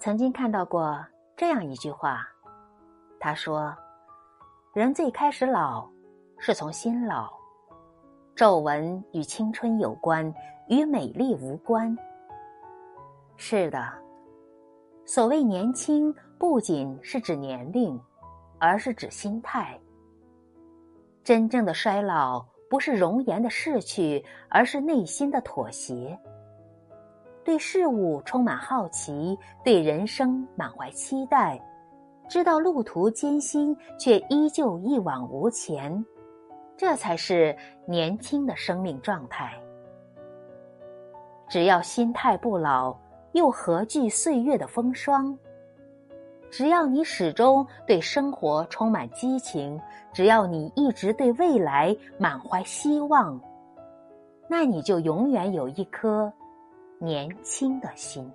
曾经看到过这样一句话，他说：“人最开始老，是从心老。皱纹与青春有关，与美丽无关。”是的，所谓年轻，不仅是指年龄，而是指心态。真正的衰老，不是容颜的逝去，而是内心的妥协。对事物充满好奇，对人生满怀期待，知道路途艰辛，却依旧一往无前，这才是年轻的生命状态。只要心态不老，又何惧岁月的风霜？只要你始终对生活充满激情，只要你一直对未来满怀希望，那你就永远有一颗。年轻的心。